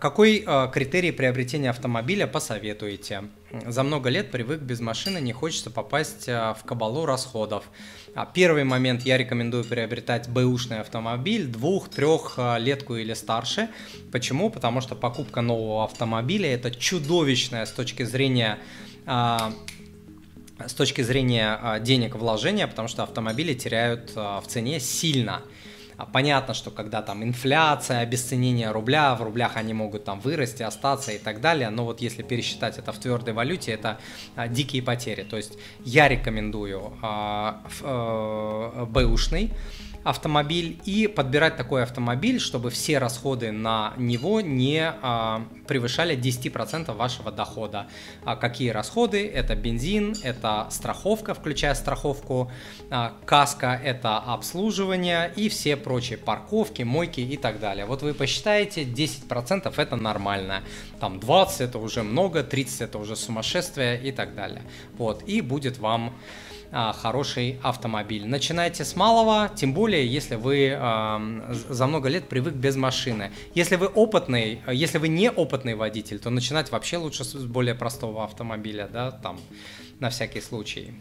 Какой э, критерий приобретения автомобиля посоветуете? За много лет привык без машины, не хочется попасть э, в кабалу расходов. А первый момент я рекомендую приобретать бэушный автомобиль, двух-трехлетку или старше. Почему? Потому что покупка нового автомобиля это чудовищная с точки зрения э, с точки зрения денег вложения, потому что автомобили теряют в цене сильно. А понятно, что когда там инфляция, обесценение рубля, в рублях они могут там вырасти, остаться и так далее, но вот если пересчитать это в твердой валюте, это а, дикие потери. То есть я рекомендую а, а, бэушный, автомобиль и подбирать такой автомобиль, чтобы все расходы на него не а, превышали 10% вашего дохода. А какие расходы? Это бензин, это страховка, включая страховку, а, каска, это обслуживание и все прочие парковки, мойки и так далее. Вот вы посчитаете, 10% это нормально, там 20 это уже много, 30 это уже сумасшествие и так далее. Вот, и будет вам а, хороший автомобиль. Начинайте с малого, тем более, если вы а, за много лет привык без машины. Если вы опытный, если вы не опытный водитель, то начинать вообще лучше с более простого автомобиля, да, там, на всякий случай.